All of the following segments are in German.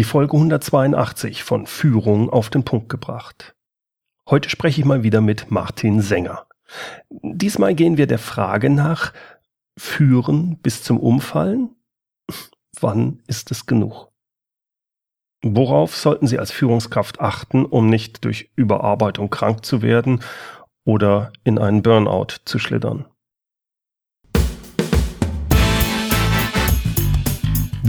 Die Folge 182 von Führung auf den Punkt gebracht. Heute spreche ich mal wieder mit Martin Sänger. Diesmal gehen wir der Frage nach, führen bis zum Umfallen? Wann ist es genug? Worauf sollten Sie als Führungskraft achten, um nicht durch Überarbeitung krank zu werden oder in einen Burnout zu schlittern?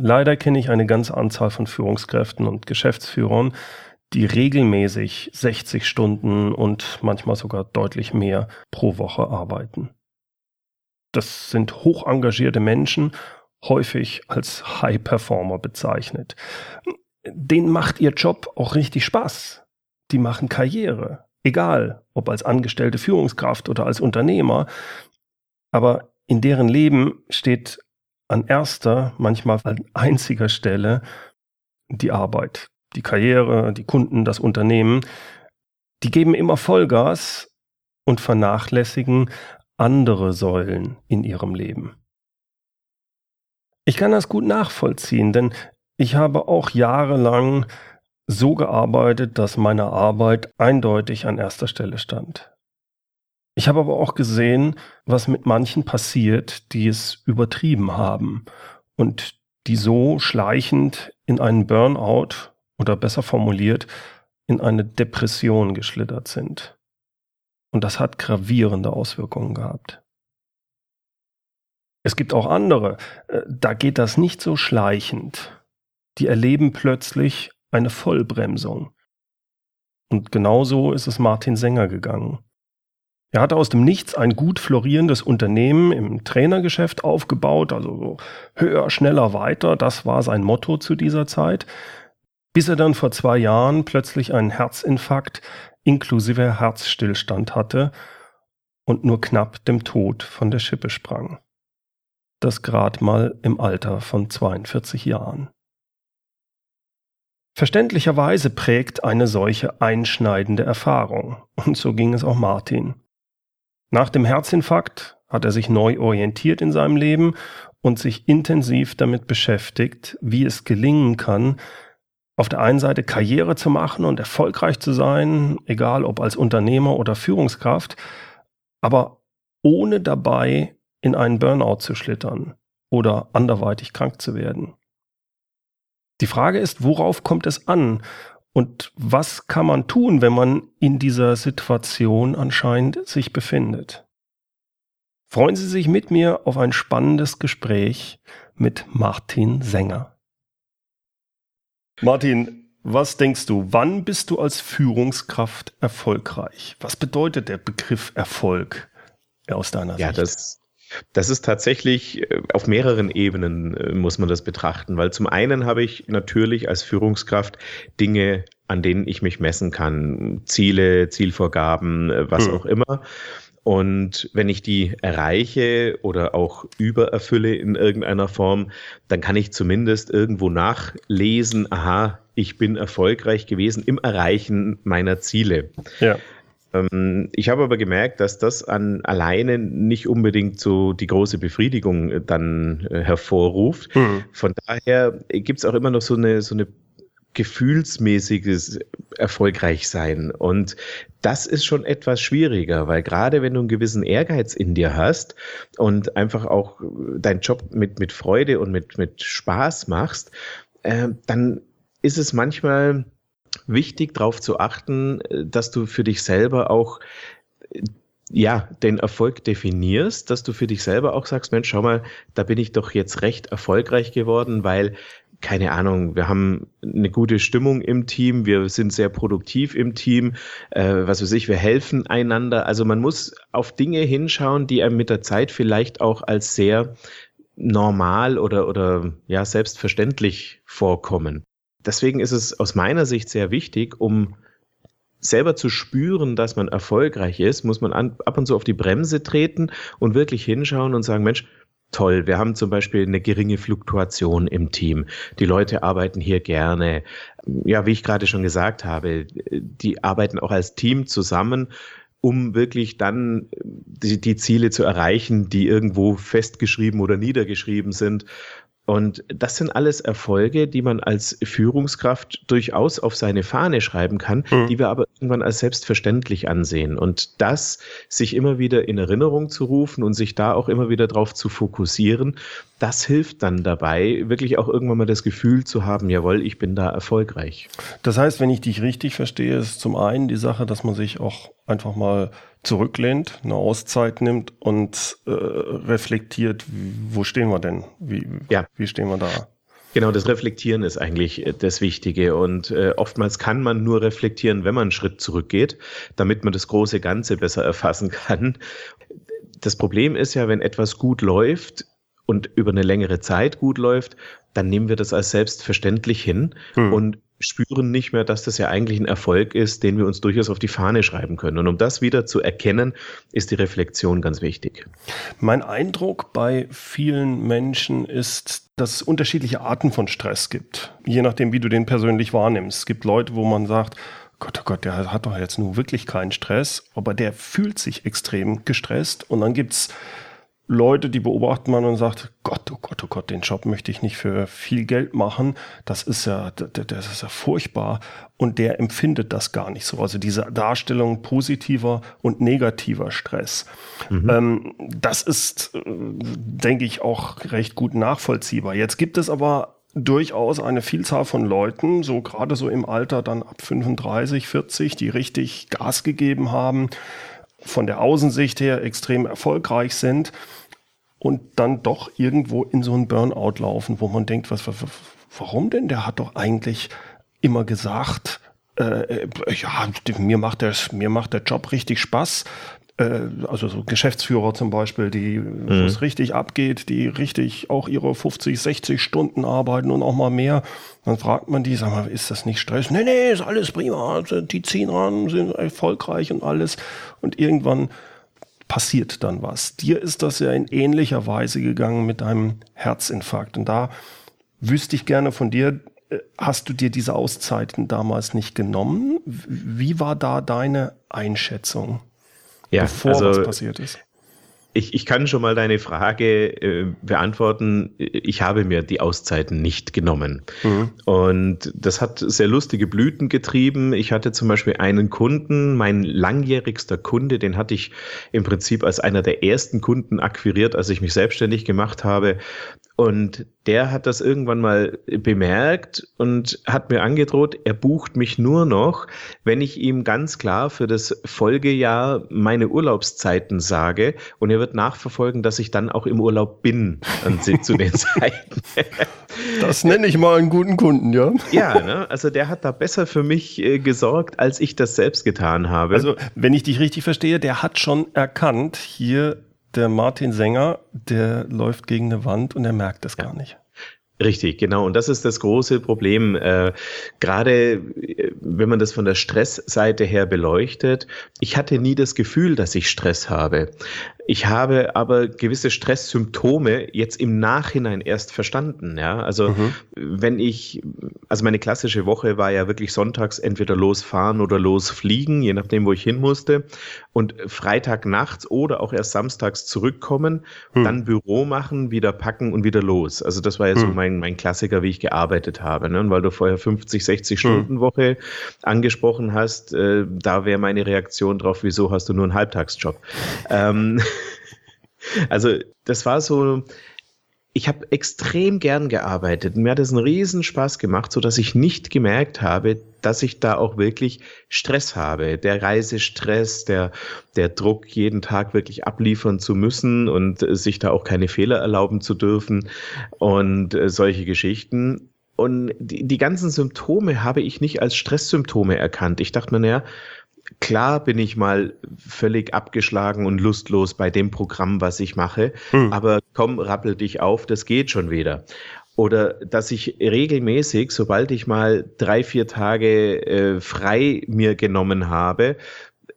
Leider kenne ich eine ganze Anzahl von Führungskräften und Geschäftsführern, die regelmäßig 60 Stunden und manchmal sogar deutlich mehr pro Woche arbeiten. Das sind hoch engagierte Menschen, häufig als High Performer bezeichnet. Denen macht ihr Job auch richtig Spaß. Die machen Karriere, egal ob als angestellte Führungskraft oder als Unternehmer. Aber in deren Leben steht an erster, manchmal an einziger Stelle die Arbeit, die Karriere, die Kunden, das Unternehmen. Die geben immer Vollgas und vernachlässigen andere Säulen in ihrem Leben. Ich kann das gut nachvollziehen, denn ich habe auch jahrelang so gearbeitet, dass meine Arbeit eindeutig an erster Stelle stand. Ich habe aber auch gesehen, was mit manchen passiert, die es übertrieben haben und die so schleichend in einen Burnout oder besser formuliert in eine Depression geschlittert sind. Und das hat gravierende Auswirkungen gehabt. Es gibt auch andere, äh, da geht das nicht so schleichend. Die erleben plötzlich eine Vollbremsung. Und genauso ist es Martin Sänger gegangen. Er hatte aus dem Nichts ein gut florierendes Unternehmen im Trainergeschäft aufgebaut, also so höher, schneller, weiter, das war sein Motto zu dieser Zeit, bis er dann vor zwei Jahren plötzlich einen Herzinfarkt inklusive Herzstillstand hatte und nur knapp dem Tod von der Schippe sprang. Das grad mal im Alter von 42 Jahren. Verständlicherweise prägt eine solche einschneidende Erfahrung, und so ging es auch Martin. Nach dem Herzinfarkt hat er sich neu orientiert in seinem Leben und sich intensiv damit beschäftigt, wie es gelingen kann, auf der einen Seite Karriere zu machen und erfolgreich zu sein, egal ob als Unternehmer oder Führungskraft, aber ohne dabei in einen Burnout zu schlittern oder anderweitig krank zu werden. Die Frage ist, worauf kommt es an und was kann man tun, wenn man in dieser Situation anscheinend sich befindet? Freuen Sie sich mit mir auf ein spannendes Gespräch mit Martin Sänger. Martin, was denkst du, wann bist du als Führungskraft erfolgreich? Was bedeutet der Begriff Erfolg aus deiner ja, Sicht? Ja, das, das ist tatsächlich äh, auf mehreren Ebenen äh, muss man das betrachten, weil zum einen habe ich natürlich als Führungskraft Dinge, an denen ich mich messen kann, Ziele, Zielvorgaben, äh, was hm. auch immer. Und wenn ich die erreiche oder auch übererfülle in irgendeiner Form, dann kann ich zumindest irgendwo nachlesen, aha, ich bin erfolgreich gewesen im Erreichen meiner Ziele. Ja. Ähm, ich habe aber gemerkt, dass das an alleine nicht unbedingt so die große Befriedigung äh, dann äh, hervorruft. Mhm. Von daher gibt es auch immer noch so eine, so eine gefühlsmäßiges erfolgreich sein. Und das ist schon etwas schwieriger, weil gerade wenn du einen gewissen Ehrgeiz in dir hast und einfach auch deinen Job mit, mit Freude und mit, mit Spaß machst, äh, dann ist es manchmal wichtig, darauf zu achten, äh, dass du für dich selber auch äh, ja, den Erfolg definierst, dass du für dich selber auch sagst, Mensch, schau mal, da bin ich doch jetzt recht erfolgreich geworden, weil keine Ahnung, wir haben eine gute Stimmung im Team, wir sind sehr produktiv im Team, äh, was weiß ich, wir helfen einander. Also man muss auf Dinge hinschauen, die einem mit der Zeit vielleicht auch als sehr normal oder, oder ja, selbstverständlich vorkommen deswegen ist es aus meiner Sicht sehr wichtig, um selber zu spüren, dass man erfolgreich ist, muss man an, ab und zu auf die Bremse treten und wirklich hinschauen und sagen, Mensch, toll. Wir haben zum Beispiel eine geringe Fluktuation im Team. Die Leute arbeiten hier gerne. Ja, wie ich gerade schon gesagt habe, die arbeiten auch als Team zusammen, um wirklich dann die, die Ziele zu erreichen, die irgendwo festgeschrieben oder niedergeschrieben sind. Und das sind alles Erfolge, die man als Führungskraft durchaus auf seine Fahne schreiben kann, mhm. die wir aber irgendwann als selbstverständlich ansehen. Und das sich immer wieder in Erinnerung zu rufen und sich da auch immer wieder drauf zu fokussieren, das hilft dann dabei, wirklich auch irgendwann mal das Gefühl zu haben, jawohl, ich bin da erfolgreich. Das heißt, wenn ich dich richtig verstehe, ist zum einen die Sache, dass man sich auch einfach mal zurücklehnt, eine Auszeit nimmt und äh, reflektiert, wo stehen wir denn? Wie, ja. Wie stehen wir da? Genau, das Reflektieren ist eigentlich äh, das Wichtige. Und äh, oftmals kann man nur reflektieren, wenn man einen Schritt zurückgeht, damit man das große Ganze besser erfassen kann. Das Problem ist ja, wenn etwas gut läuft und über eine längere Zeit gut läuft, dann nehmen wir das als selbstverständlich hin hm. und spüren nicht mehr, dass das ja eigentlich ein Erfolg ist, den wir uns durchaus auf die Fahne schreiben können. Und um das wieder zu erkennen, ist die Reflexion ganz wichtig. Mein Eindruck bei vielen Menschen ist, dass es unterschiedliche Arten von Stress gibt, je nachdem, wie du den persönlich wahrnimmst. Es gibt Leute, wo man sagt, Gott, oh Gott, der hat doch jetzt nur wirklich keinen Stress, aber der fühlt sich extrem gestresst. Und dann gibt's Leute, die beobachtet man und sagt, Gott, oh Gott, oh Gott, den Job möchte ich nicht für viel Geld machen. Das ist ja, das ist ja furchtbar. Und der empfindet das gar nicht so. Also diese Darstellung positiver und negativer Stress. Mhm. Ähm, das ist, äh, denke ich, auch recht gut nachvollziehbar. Jetzt gibt es aber durchaus eine Vielzahl von Leuten, so gerade so im Alter dann ab 35, 40, die richtig Gas gegeben haben, von der Außensicht her extrem erfolgreich sind und dann doch irgendwo in so einen Burnout laufen, wo man denkt, was, warum denn? Der hat doch eigentlich immer gesagt, äh, äh, ja, mir macht, der, mir macht der Job richtig Spaß. Äh, also so Geschäftsführer zum Beispiel, die, mhm. wo es richtig abgeht, die richtig auch ihre 50, 60 Stunden arbeiten und auch mal mehr. Dann fragt man die, sag mal, ist das nicht Stress? Nee, nee, ist alles prima. Also die ziehen ran, sind erfolgreich und alles. Und irgendwann passiert dann was. Dir ist das ja in ähnlicher Weise gegangen mit deinem Herzinfarkt. Und da wüsste ich gerne von dir, äh, hast du dir diese Auszeiten damals nicht genommen? Wie war da deine Einschätzung, ja, bevor also, was passiert ist? Ich, ich kann schon mal deine Frage äh, beantworten. Ich habe mir die Auszeiten nicht genommen. Mhm. Und das hat sehr lustige Blüten getrieben. Ich hatte zum Beispiel einen Kunden, mein langjährigster Kunde, den hatte ich im Prinzip als einer der ersten Kunden akquiriert, als ich mich selbstständig gemacht habe. Und der hat das irgendwann mal bemerkt und hat mir angedroht, er bucht mich nur noch, wenn ich ihm ganz klar für das Folgejahr meine Urlaubszeiten sage. Und er wird nachverfolgen, dass ich dann auch im Urlaub bin an, zu den Zeiten. Das nenne ich mal einen guten Kunden, ja? Ja, ne? also der hat da besser für mich äh, gesorgt, als ich das selbst getan habe. Also, wenn ich dich richtig verstehe, der hat schon erkannt, hier der Martin Sänger, der läuft gegen eine Wand und er merkt das ja. gar nicht. Richtig, genau. Und das ist das große Problem. Äh, gerade äh, wenn man das von der Stressseite her beleuchtet. Ich hatte nie das Gefühl, dass ich Stress habe. Ich habe aber gewisse Stresssymptome jetzt im Nachhinein erst verstanden. Ja, also mhm. wenn ich, also meine klassische Woche war ja wirklich sonntags entweder losfahren oder losfliegen, je nachdem, wo ich hin musste. Und Freitag nachts oder auch erst samstags zurückkommen, mhm. dann Büro machen, wieder packen und wieder los. Also das war ja so mein, mein Klassiker, wie ich gearbeitet habe. Ne? Und weil du vorher 50, 60 Stunden mhm. Woche angesprochen hast, äh, da wäre meine Reaktion drauf, wieso hast du nur einen Halbtagsjob? Ähm, also das war so, ich habe extrem gern gearbeitet. Mir hat es einen riesen Spaß gemacht, so dass ich nicht gemerkt habe, dass ich da auch wirklich Stress habe. Der Reisestress, der, der Druck, jeden Tag wirklich abliefern zu müssen und sich da auch keine Fehler erlauben zu dürfen und äh, solche Geschichten. Und die, die ganzen Symptome habe ich nicht als Stresssymptome erkannt. Ich dachte mir, naja, klar bin ich mal völlig abgeschlagen und lustlos bei dem Programm, was ich mache, hm. aber komm, rappel dich auf, das geht schon wieder. oder dass ich regelmäßig, sobald ich mal drei, vier Tage äh, frei mir genommen habe,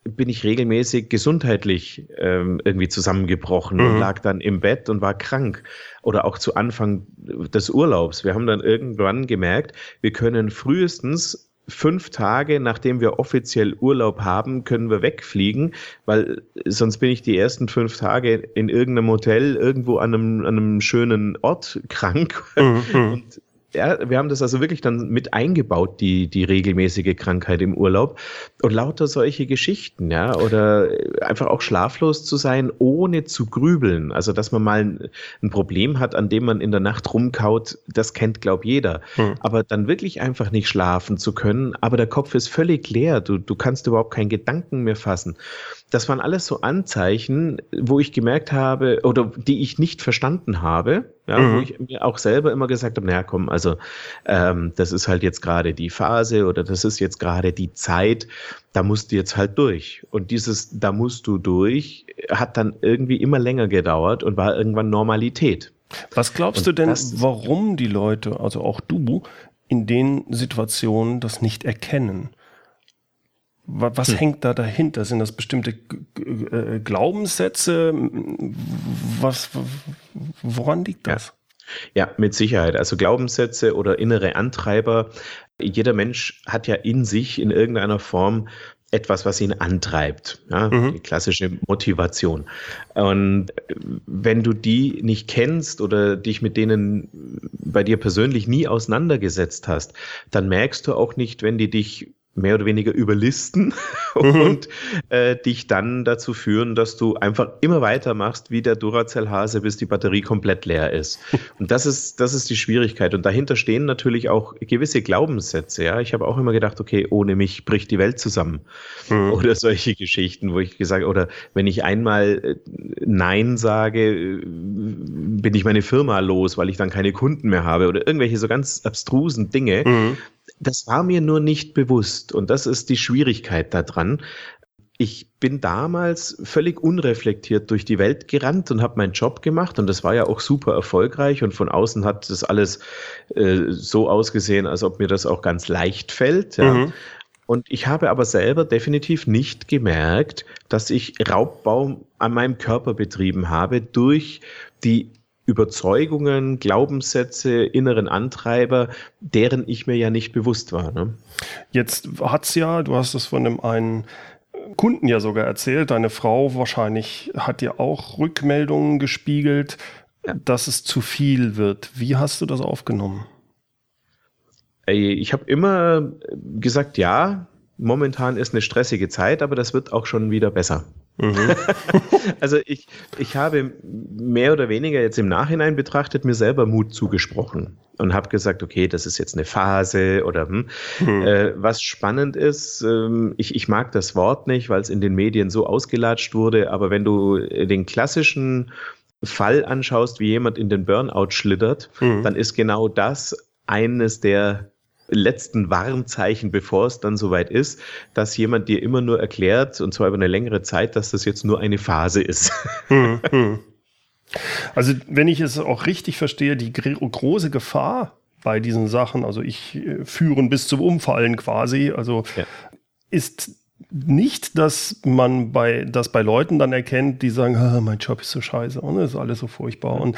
bin ich regelmäßig gesundheitlich ähm, irgendwie zusammengebrochen mhm. und lag dann im Bett und war krank. Oder auch zu Anfang des Urlaubs. Wir haben dann irgendwann gemerkt, wir können frühestens fünf Tage, nachdem wir offiziell Urlaub haben, können wir wegfliegen, weil sonst bin ich die ersten fünf Tage in irgendeinem Hotel irgendwo an einem, an einem schönen Ort krank. Mhm. Und ja, wir haben das also wirklich dann mit eingebaut, die, die regelmäßige Krankheit im Urlaub. Und lauter solche Geschichten, ja, oder einfach auch schlaflos zu sein, ohne zu grübeln. Also, dass man mal ein, ein Problem hat, an dem man in der Nacht rumkaut, das kennt, glaub jeder. Hm. Aber dann wirklich einfach nicht schlafen zu können, aber der Kopf ist völlig leer. Du, du kannst überhaupt keinen Gedanken mehr fassen das waren alles so Anzeichen, wo ich gemerkt habe oder die ich nicht verstanden habe, ja, mhm. wo ich mir auch selber immer gesagt habe, naja, komm, also ähm, das ist halt jetzt gerade die Phase oder das ist jetzt gerade die Zeit, da musst du jetzt halt durch. Und dieses da musst du durch hat dann irgendwie immer länger gedauert und war irgendwann Normalität. Was glaubst und du denn, warum die Leute, also auch du, in den Situationen das nicht erkennen? Was hm. hängt da dahinter? Sind das bestimmte äh, Glaubenssätze? Was, woran liegt das? Ja. ja, mit Sicherheit. Also Glaubenssätze oder innere Antreiber. Jeder Mensch hat ja in sich in irgendeiner Form etwas, was ihn antreibt. Ja, mhm. Die klassische Motivation. Und wenn du die nicht kennst oder dich mit denen bei dir persönlich nie auseinandergesetzt hast, dann merkst du auch nicht, wenn die dich mehr oder weniger überlisten mhm. und äh, dich dann dazu führen, dass du einfach immer weitermachst wie der Duracell-Hase, bis die Batterie komplett leer ist. Und das ist, das ist die Schwierigkeit. Und dahinter stehen natürlich auch gewisse Glaubenssätze. Ja, ich habe auch immer gedacht, okay, ohne mich bricht die Welt zusammen. Mhm. Oder solche Geschichten, wo ich gesagt, oder wenn ich einmal äh, Nein sage, äh, bin ich meine Firma los, weil ich dann keine Kunden mehr habe oder irgendwelche so ganz abstrusen Dinge. Das war mir nur nicht bewusst und das ist die Schwierigkeit daran. Ich bin damals völlig unreflektiert durch die Welt gerannt und habe meinen Job gemacht und das war ja auch super erfolgreich und von außen hat das alles äh, so ausgesehen, als ob mir das auch ganz leicht fällt. Ja. Mhm. Und ich habe aber selber definitiv nicht gemerkt, dass ich Raubbau an meinem Körper betrieben habe durch die Überzeugungen, Glaubenssätze, inneren Antreiber, deren ich mir ja nicht bewusst war. Ne? Jetzt hat's ja, du hast es von dem einen Kunden ja sogar erzählt, deine Frau wahrscheinlich hat dir auch Rückmeldungen gespiegelt, ja. dass es zu viel wird. Wie hast du das aufgenommen? Ich habe immer gesagt, ja, momentan ist eine stressige Zeit, aber das wird auch schon wieder besser. Mhm. also ich, ich habe mehr oder weniger jetzt im Nachhinein betrachtet mir selber Mut zugesprochen und habe gesagt, okay, das ist jetzt eine Phase oder hm. Mhm. Äh, was spannend ist, ähm, ich, ich mag das Wort nicht, weil es in den Medien so ausgelatscht wurde, aber wenn du den klassischen Fall anschaust, wie jemand in den Burnout schlittert, mhm. dann ist genau das eines der letzten Warnzeichen, bevor es dann soweit ist, dass jemand dir immer nur erklärt, und zwar über eine längere Zeit, dass das jetzt nur eine Phase ist. Hm, hm. Also, wenn ich es auch richtig verstehe, die große Gefahr bei diesen Sachen, also ich äh, führen bis zum Umfallen quasi, also ja. ist nicht, dass man bei, das bei Leuten dann erkennt, die sagen, ah, mein Job ist so scheiße und es ist alles so furchtbar und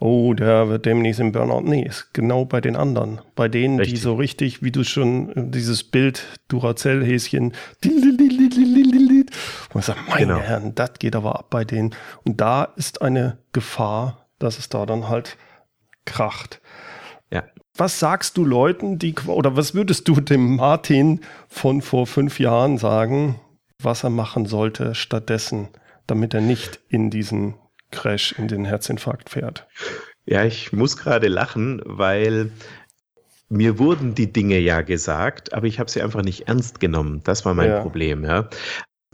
oh, der wird demnächst im Burnout. Nee, ist genau bei den anderen. Bei denen, richtig. die so richtig, wie du schon, dieses Bild Duracell-Häschen, und sagt, meine genau. Herren, das geht aber ab bei denen. Und da ist eine Gefahr, dass es da dann halt kracht. Was sagst du Leuten, die, oder was würdest du dem Martin von vor fünf Jahren sagen, was er machen sollte stattdessen, damit er nicht in diesen Crash, in den Herzinfarkt fährt? Ja, ich muss gerade lachen, weil mir wurden die Dinge ja gesagt, aber ich habe sie einfach nicht ernst genommen. Das war mein ja. Problem, ja.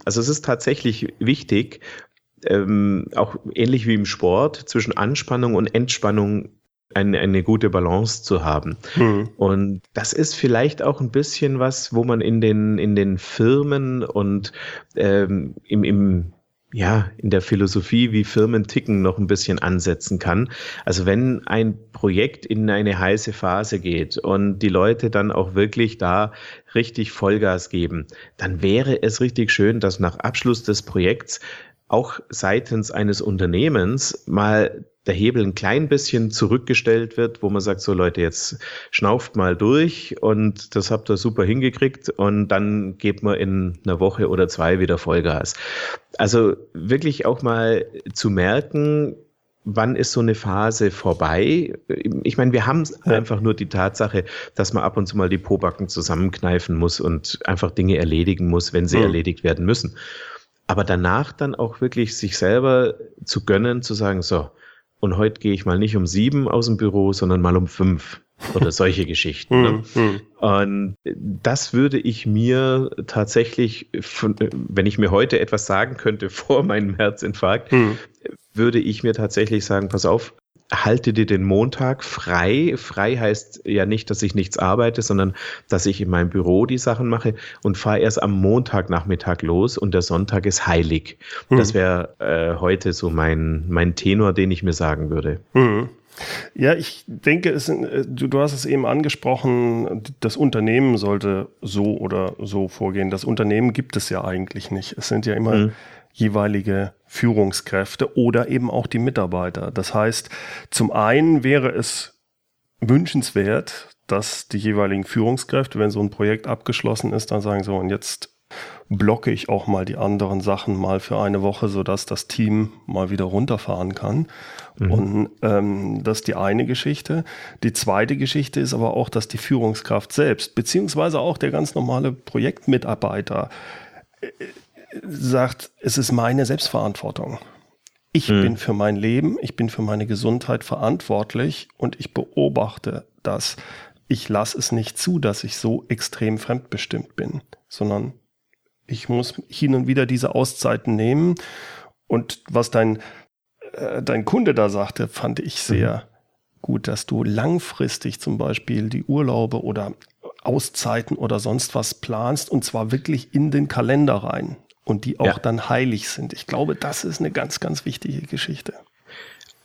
Also es ist tatsächlich wichtig, ähm, auch ähnlich wie im Sport, zwischen Anspannung und Entspannung eine, eine gute Balance zu haben. Mhm. Und das ist vielleicht auch ein bisschen was, wo man in den, in den Firmen und ähm, im, im ja, in der Philosophie, wie Firmen ticken, noch ein bisschen ansetzen kann. Also wenn ein Projekt in eine heiße Phase geht und die Leute dann auch wirklich da richtig Vollgas geben, dann wäre es richtig schön, dass nach Abschluss des Projekts auch seitens eines Unternehmens mal der Hebel ein klein bisschen zurückgestellt wird, wo man sagt, so Leute, jetzt schnauft mal durch und das habt ihr super hingekriegt und dann geht man in einer Woche oder zwei wieder Vollgas. Also wirklich auch mal zu merken, wann ist so eine Phase vorbei? Ich meine, wir haben ja. einfach nur die Tatsache, dass man ab und zu mal die Pobacken zusammenkneifen muss und einfach Dinge erledigen muss, wenn sie mhm. erledigt werden müssen. Aber danach dann auch wirklich sich selber zu gönnen, zu sagen, so, und heute gehe ich mal nicht um sieben aus dem Büro, sondern mal um fünf oder solche Geschichten. Ne? Hm, hm. Und das würde ich mir tatsächlich, wenn ich mir heute etwas sagen könnte vor meinem Herzinfarkt, hm. würde ich mir tatsächlich sagen, pass auf, halte dir den Montag frei. Frei heißt ja nicht, dass ich nichts arbeite, sondern dass ich in meinem Büro die Sachen mache und fahre erst am Montagnachmittag los und der Sonntag ist heilig. Mhm. Das wäre äh, heute so mein, mein Tenor, den ich mir sagen würde. Mhm. Ja, ich denke, es, äh, du, du hast es eben angesprochen, das Unternehmen sollte so oder so vorgehen. Das Unternehmen gibt es ja eigentlich nicht. Es sind ja immer mhm jeweilige Führungskräfte oder eben auch die Mitarbeiter. Das heißt, zum einen wäre es wünschenswert, dass die jeweiligen Führungskräfte, wenn so ein Projekt abgeschlossen ist, dann sagen so, und jetzt blocke ich auch mal die anderen Sachen mal für eine Woche, sodass das Team mal wieder runterfahren kann. Mhm. Und ähm, das ist die eine Geschichte. Die zweite Geschichte ist aber auch, dass die Führungskraft selbst, beziehungsweise auch der ganz normale Projektmitarbeiter, äh, sagt, es ist meine Selbstverantwortung. Ich hm. bin für mein Leben, ich bin für meine Gesundheit verantwortlich und ich beobachte das. Ich lasse es nicht zu, dass ich so extrem fremdbestimmt bin, sondern ich muss hin und wieder diese Auszeiten nehmen. Und was dein, äh, dein Kunde da sagte, fand ich sehr mhm. gut, dass du langfristig zum Beispiel die Urlaube oder Auszeiten oder sonst was planst und zwar wirklich in den Kalender rein und die auch ja. dann heilig sind. Ich glaube, das ist eine ganz, ganz wichtige Geschichte.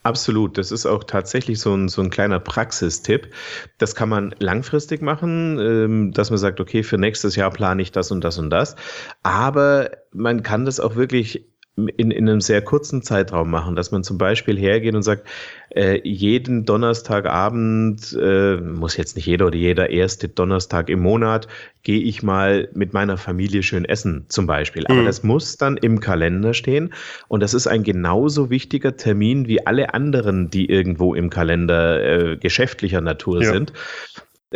Absolut, das ist auch tatsächlich so ein, so ein kleiner Praxistipp. Das kann man langfristig machen, ähm, dass man sagt, okay, für nächstes Jahr plane ich das und das und das. Aber man kann das auch wirklich in, in einem sehr kurzen Zeitraum machen, dass man zum Beispiel hergeht und sagt, äh, jeden Donnerstagabend, äh, muss jetzt nicht jeder oder jeder erste Donnerstag im Monat, gehe ich mal mit meiner Familie schön essen zum Beispiel. Aber mhm. das muss dann im Kalender stehen und das ist ein genauso wichtiger Termin wie alle anderen, die irgendwo im Kalender äh, geschäftlicher Natur ja. sind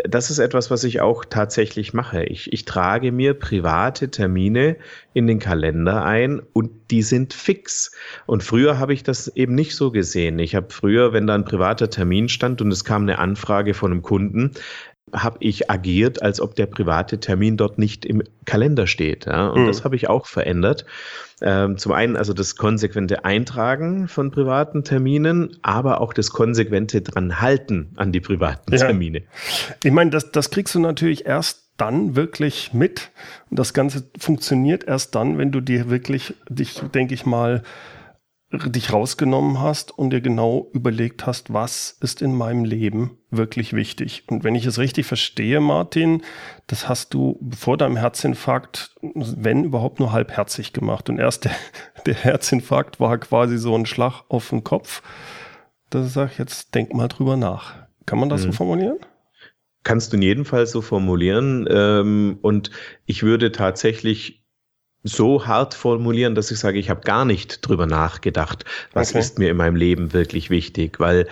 das ist etwas, was ich auch tatsächlich mache. Ich, ich trage mir private Termine in den Kalender ein und die sind fix. Und früher habe ich das eben nicht so gesehen. Ich habe früher, wenn da ein privater Termin stand und es kam eine Anfrage von einem Kunden, habe ich agiert, als ob der private Termin dort nicht im Kalender steht. Ja? Und mhm. das habe ich auch verändert. Ähm, zum einen also das konsequente Eintragen von privaten Terminen, aber auch das konsequente dran halten an die privaten ja. Termine. Ich meine, das, das kriegst du natürlich erst dann wirklich mit. Und das Ganze funktioniert erst dann, wenn du dir wirklich, dich, denke ich mal, dich rausgenommen hast und dir genau überlegt hast, was ist in meinem Leben wirklich wichtig. Und wenn ich es richtig verstehe, Martin, das hast du vor deinem Herzinfarkt, wenn überhaupt nur halbherzig gemacht. Und erst der, der Herzinfarkt war quasi so ein Schlag auf den Kopf. Da sage ich jetzt, denk mal drüber nach. Kann man das mhm. so formulieren? Kannst du in jedem Fall so formulieren. Ähm, und ich würde tatsächlich so hart formulieren, dass ich sage, ich habe gar nicht drüber nachgedacht, was okay. ist mir in meinem Leben wirklich wichtig, weil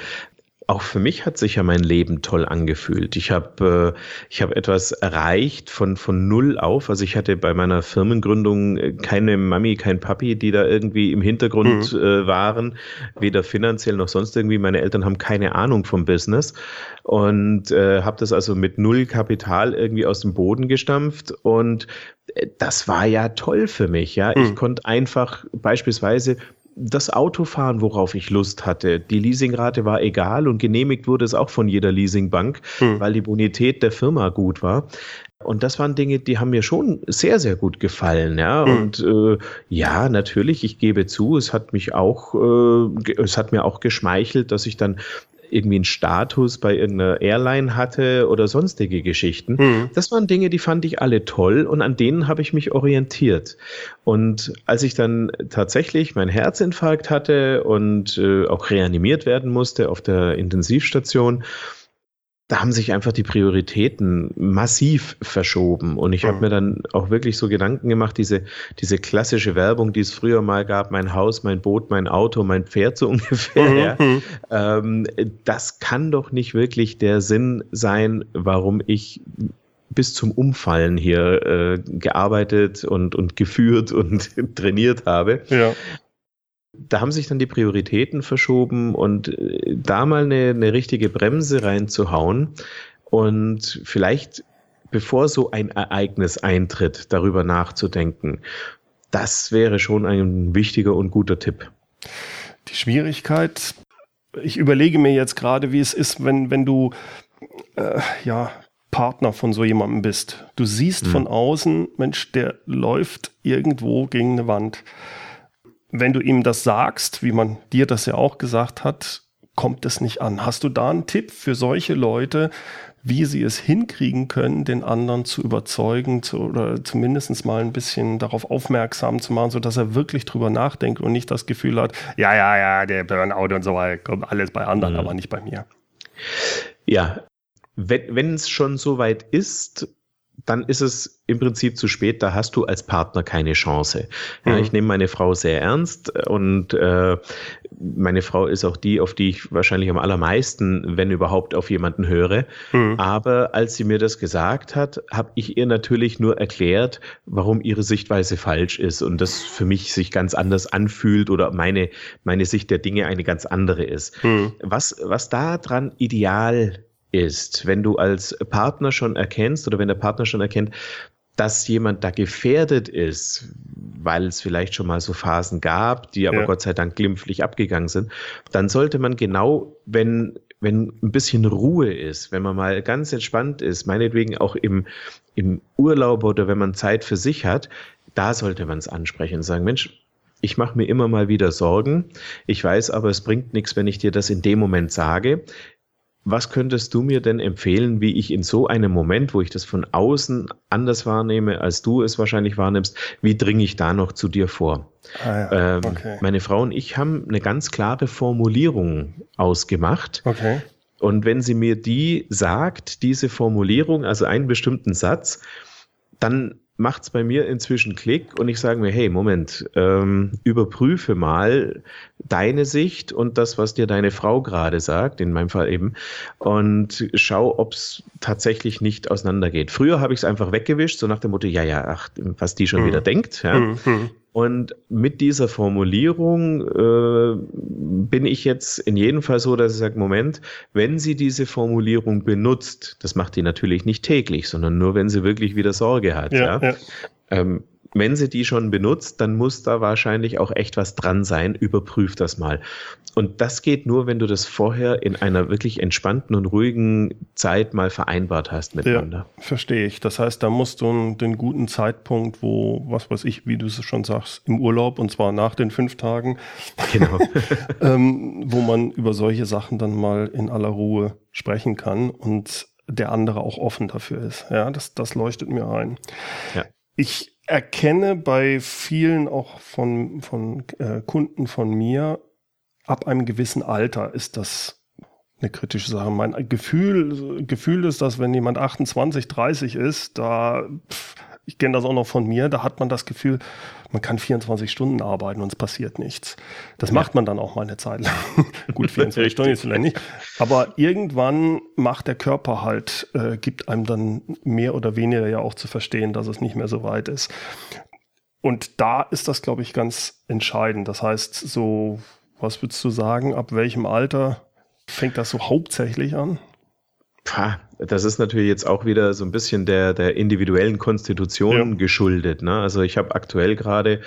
auch für mich hat sich ja mein Leben toll angefühlt. Ich habe äh, ich habe etwas erreicht von von null auf. Also ich hatte bei meiner Firmengründung äh, keine Mami, kein Papi, die da irgendwie im Hintergrund mhm. äh, waren, weder finanziell noch sonst irgendwie. Meine Eltern haben keine Ahnung vom Business und äh, habe das also mit null Kapital irgendwie aus dem Boden gestampft und äh, das war ja toll für mich. Ja, mhm. ich konnte einfach beispielsweise das Auto fahren, worauf ich Lust hatte. Die Leasingrate war egal und genehmigt wurde es auch von jeder Leasingbank, hm. weil die Bonität der Firma gut war. Und das waren Dinge, die haben mir schon sehr, sehr gut gefallen. Ja, mhm. und äh, ja, natürlich, ich gebe zu, es hat mich auch, äh, es hat mir auch geschmeichelt, dass ich dann irgendwie einen Status bei irgendeiner Airline hatte oder sonstige Geschichten. Mhm. Das waren Dinge, die fand ich alle toll und an denen habe ich mich orientiert. Und als ich dann tatsächlich meinen Herzinfarkt hatte und äh, auch reanimiert werden musste auf der Intensivstation, da haben sich einfach die Prioritäten massiv verschoben. Und ich habe mhm. mir dann auch wirklich so Gedanken gemacht, diese, diese klassische Werbung, die es früher mal gab, mein Haus, mein Boot, mein Auto, mein Pferd so ungefähr. Mhm. Ja. Mhm. Ähm, das kann doch nicht wirklich der Sinn sein, warum ich bis zum Umfallen hier äh, gearbeitet und, und geführt und trainiert habe. Ja da haben sich dann die Prioritäten verschoben und äh, da mal eine, eine richtige Bremse reinzuhauen und vielleicht bevor so ein Ereignis eintritt, darüber nachzudenken. Das wäre schon ein wichtiger und guter Tipp. Die Schwierigkeit, ich überlege mir jetzt gerade, wie es ist, wenn, wenn du äh, ja, Partner von so jemandem bist. Du siehst hm. von außen, Mensch, der läuft irgendwo gegen eine Wand wenn du ihm das sagst, wie man dir das ja auch gesagt hat, kommt es nicht an. Hast du da einen Tipp für solche Leute, wie sie es hinkriegen können, den anderen zu überzeugen zu, oder zumindest mal ein bisschen darauf aufmerksam zu machen, sodass er wirklich drüber nachdenkt und nicht das Gefühl hat, ja, ja, ja, der Burnout und so weiter, kommt alles bei anderen, mhm. aber nicht bei mir. Ja, wenn es schon so weit ist, dann ist es im Prinzip zu spät, da hast du als Partner keine Chance. Ja, mhm. Ich nehme meine Frau sehr ernst und äh, meine Frau ist auch die, auf die ich wahrscheinlich am allermeisten, wenn überhaupt, auf jemanden höre. Mhm. Aber als sie mir das gesagt hat, habe ich ihr natürlich nur erklärt, warum ihre Sichtweise falsch ist und das für mich sich ganz anders anfühlt oder meine, meine Sicht der Dinge eine ganz andere ist. Mhm. Was, was da dran ideal ist, wenn du als Partner schon erkennst oder wenn der Partner schon erkennt, dass jemand da gefährdet ist, weil es vielleicht schon mal so Phasen gab, die aber ja. Gott sei Dank glimpflich abgegangen sind, dann sollte man genau, wenn, wenn ein bisschen Ruhe ist, wenn man mal ganz entspannt ist, meinetwegen auch im, im Urlaub oder wenn man Zeit für sich hat, da sollte man es ansprechen und sagen, Mensch, ich mache mir immer mal wieder Sorgen. Ich weiß aber, es bringt nichts, wenn ich dir das in dem Moment sage. Was könntest du mir denn empfehlen, wie ich in so einem Moment, wo ich das von außen anders wahrnehme, als du es wahrscheinlich wahrnimmst, wie dringe ich da noch zu dir vor? Ah ja, ähm, okay. Meine Frau und ich haben eine ganz klare Formulierung ausgemacht. Okay. Und wenn sie mir die sagt, diese Formulierung, also einen bestimmten Satz, dann macht es bei mir inzwischen Klick und ich sage mir, hey, Moment, ähm, überprüfe mal deine Sicht und das, was dir deine Frau gerade sagt, in meinem Fall eben, und schau, ob es tatsächlich nicht auseinandergeht. Früher habe ich es einfach weggewischt, so nach dem Motto, ja, ja, ach, was die schon mhm. wieder denkt. Ja. Mhm. Und mit dieser Formulierung äh, bin ich jetzt in jedem Fall so, dass ich sage, Moment, wenn sie diese Formulierung benutzt, das macht die natürlich nicht täglich, sondern nur, wenn sie wirklich wieder Sorge hat. Ja, ja. ja. Ähm, wenn sie die schon benutzt, dann muss da wahrscheinlich auch echt was dran sein. Überprüf das mal. Und das geht nur, wenn du das vorher in einer wirklich entspannten und ruhigen Zeit mal vereinbart hast miteinander. Ja, verstehe ich. Das heißt, da musst du den guten Zeitpunkt, wo, was weiß ich, wie du es schon sagst, im Urlaub und zwar nach den fünf Tagen, genau. ähm, wo man über solche Sachen dann mal in aller Ruhe sprechen kann und der andere auch offen dafür ist. Ja, das, das leuchtet mir ein. Ja. Ich erkenne bei vielen auch von, von äh, Kunden von mir, ab einem gewissen Alter ist das eine kritische Sache. Mein Gefühl, Gefühl ist, dass wenn jemand 28, 30 ist, da, pff, ich kenne das auch noch von mir, da hat man das Gefühl, man kann 24 Stunden arbeiten und es passiert nichts. Das ja. macht man dann auch mal eine Zeit lang. Gut, 24 Stunden ist vielleicht nicht. Aber irgendwann macht der Körper halt, äh, gibt einem dann mehr oder weniger ja auch zu verstehen, dass es nicht mehr so weit ist. Und da ist das, glaube ich, ganz entscheidend. Das heißt, so, was würdest du sagen, ab welchem Alter fängt das so hauptsächlich an? Das ist natürlich jetzt auch wieder so ein bisschen der, der individuellen Konstitution ja. geschuldet. Ne? Also ich habe aktuell gerade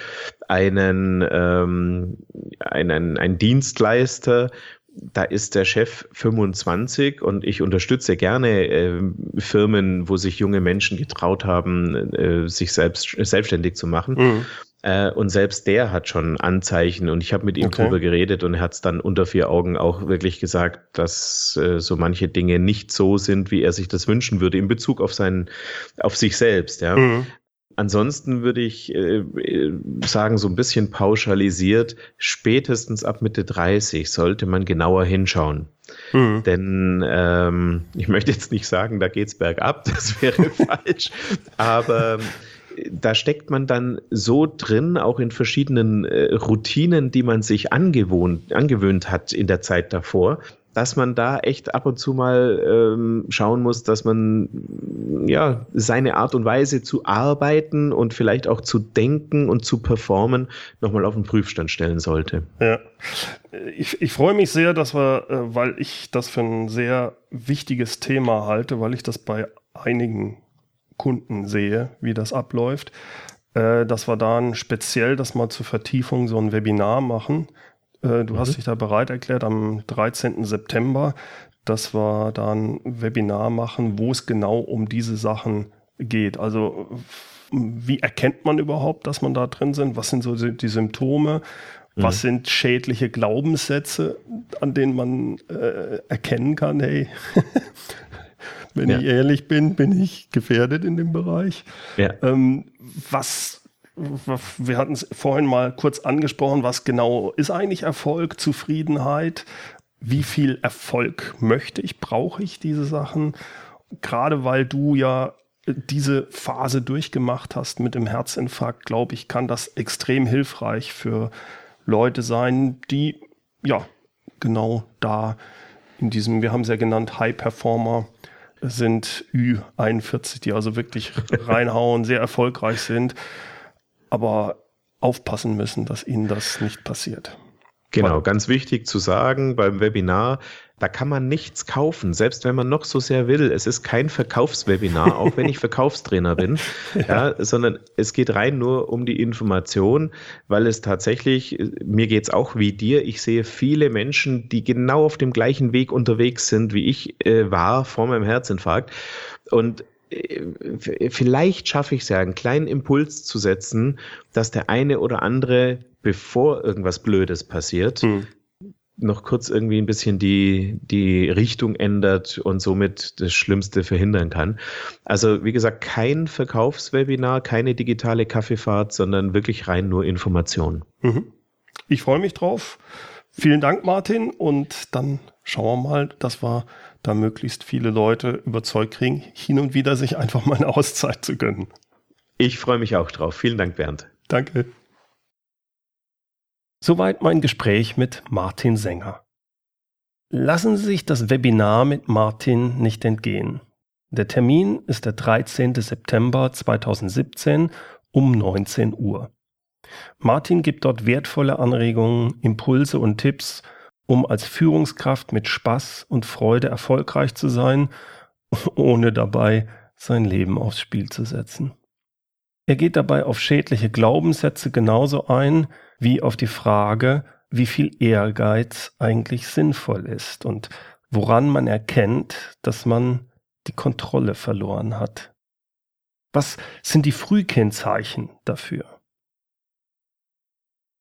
einen, ähm, einen, einen Dienstleister, da ist der Chef 25 und ich unterstütze gerne äh, Firmen, wo sich junge Menschen getraut haben, äh, sich selbst selbstständig zu machen. Mhm. Äh, und selbst der hat schon Anzeichen und ich habe mit ihm okay. drüber geredet und er hat es dann unter vier Augen auch wirklich gesagt, dass äh, so manche Dinge nicht so sind, wie er sich das wünschen würde in Bezug auf seinen, auf sich selbst. Ja. Mhm. Ansonsten würde ich äh, sagen, so ein bisschen pauschalisiert, spätestens ab Mitte 30 sollte man genauer hinschauen. Mhm. Denn ähm, ich möchte jetzt nicht sagen, da geht's bergab, das wäre falsch, aber da steckt man dann so drin, auch in verschiedenen äh, Routinen, die man sich angewohnt, angewöhnt hat in der Zeit davor, dass man da echt ab und zu mal ähm, schauen muss, dass man ja seine Art und Weise zu arbeiten und vielleicht auch zu denken und zu performen nochmal auf den Prüfstand stellen sollte. Ja, ich, ich freue mich sehr, dass wir, äh, weil ich das für ein sehr wichtiges Thema halte, weil ich das bei einigen Kunden sehe, wie das abläuft, äh, dass wir dann speziell das mal zur Vertiefung so ein Webinar machen. Äh, du mhm. hast dich da bereit erklärt am 13. September, dass wir dann ein Webinar machen, wo es genau um diese Sachen geht. Also wie erkennt man überhaupt, dass man da drin sind? Was sind so die Symptome? Was mhm. sind schädliche Glaubenssätze, an denen man äh, erkennen kann, hey, wenn ja. ich ehrlich bin, bin ich gefährdet in dem Bereich. Ja. Ähm, was, wir hatten es vorhin mal kurz angesprochen, was genau ist eigentlich Erfolg, Zufriedenheit? Wie viel Erfolg möchte ich, brauche ich diese Sachen? Gerade weil du ja diese Phase durchgemacht hast mit dem Herzinfarkt, glaube ich, kann das extrem hilfreich für Leute sein, die ja genau da in diesem, wir haben es ja genannt, High Performer sind Ü41, die also wirklich reinhauen, sehr erfolgreich sind, aber aufpassen müssen, dass ihnen das nicht passiert. Genau, ganz wichtig zu sagen beim Webinar, da kann man nichts kaufen, selbst wenn man noch so sehr will. Es ist kein Verkaufswebinar, auch wenn ich Verkaufstrainer bin, ja. ja. sondern es geht rein nur um die Information, weil es tatsächlich, mir geht's auch wie dir, ich sehe viele Menschen, die genau auf dem gleichen Weg unterwegs sind, wie ich äh, war vor meinem Herzinfarkt. Und äh, vielleicht schaffe ich es ja, einen kleinen Impuls zu setzen, dass der eine oder andere bevor irgendwas Blödes passiert, hm. Noch kurz irgendwie ein bisschen die, die Richtung ändert und somit das Schlimmste verhindern kann. Also wie gesagt, kein Verkaufswebinar, keine digitale Kaffeefahrt, sondern wirklich rein nur Information. Mhm. Ich freue mich drauf. Vielen Dank, Martin. Und dann schauen wir mal, dass wir da möglichst viele Leute überzeugt kriegen, hin und wieder sich einfach mal eine Auszeit zu gönnen. Ich freue mich auch drauf. Vielen Dank, Bernd. Danke. Soweit mein Gespräch mit Martin Sänger. Lassen Sie sich das Webinar mit Martin nicht entgehen. Der Termin ist der 13. September 2017 um 19 Uhr. Martin gibt dort wertvolle Anregungen, Impulse und Tipps, um als Führungskraft mit Spaß und Freude erfolgreich zu sein, ohne dabei sein Leben aufs Spiel zu setzen. Er geht dabei auf schädliche Glaubenssätze genauso ein, wie auf die Frage, wie viel Ehrgeiz eigentlich sinnvoll ist und woran man erkennt, dass man die Kontrolle verloren hat. Was sind die Frühkennzeichen dafür?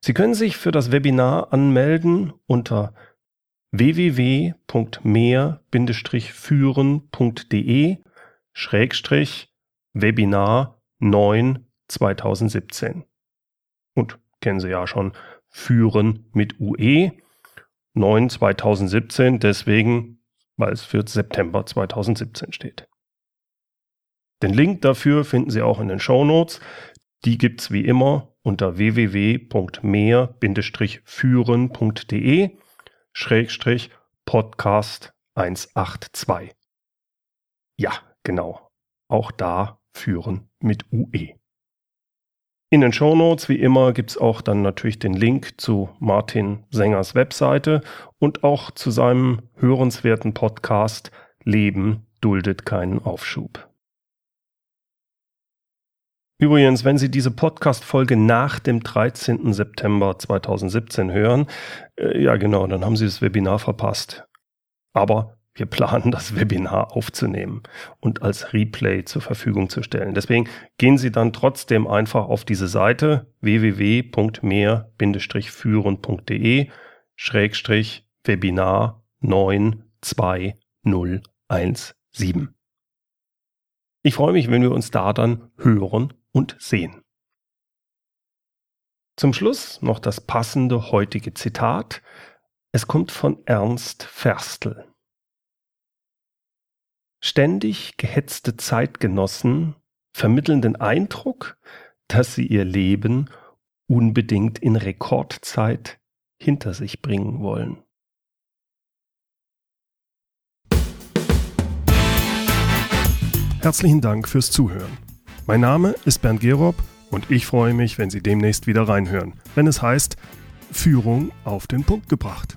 Sie können sich für das Webinar anmelden unter www.mehr-führen.de Schrägstrich Webinar 9 2017. Und kennen Sie ja schon, führen mit UE. 9 2017, deswegen, weil es für September 2017 steht. Den Link dafür finden Sie auch in den Show Notes. Die gibt's wie immer unter www.mehr-führen.de Schrägstrich Podcast 182. Ja, genau. Auch da führen mit UE. In den Show Notes, wie immer, gibt es auch dann natürlich den Link zu Martin Sängers Webseite und auch zu seinem hörenswerten Podcast Leben duldet keinen Aufschub. Übrigens, wenn Sie diese Podcast-Folge nach dem 13. September 2017 hören, äh, ja genau, dann haben Sie das Webinar verpasst. Aber wir planen, das Webinar aufzunehmen und als Replay zur Verfügung zu stellen. Deswegen gehen Sie dann trotzdem einfach auf diese Seite www.mehr-führen.de Schrägstrich Webinar 92017. Ich freue mich, wenn wir uns da dann hören und sehen. Zum Schluss noch das passende heutige Zitat. Es kommt von Ernst Ferstel. Ständig gehetzte Zeitgenossen vermitteln den Eindruck, dass sie ihr Leben unbedingt in Rekordzeit hinter sich bringen wollen. Herzlichen Dank fürs Zuhören. Mein Name ist Bernd Gerob und ich freue mich, wenn Sie demnächst wieder reinhören, wenn es heißt Führung auf den Punkt gebracht.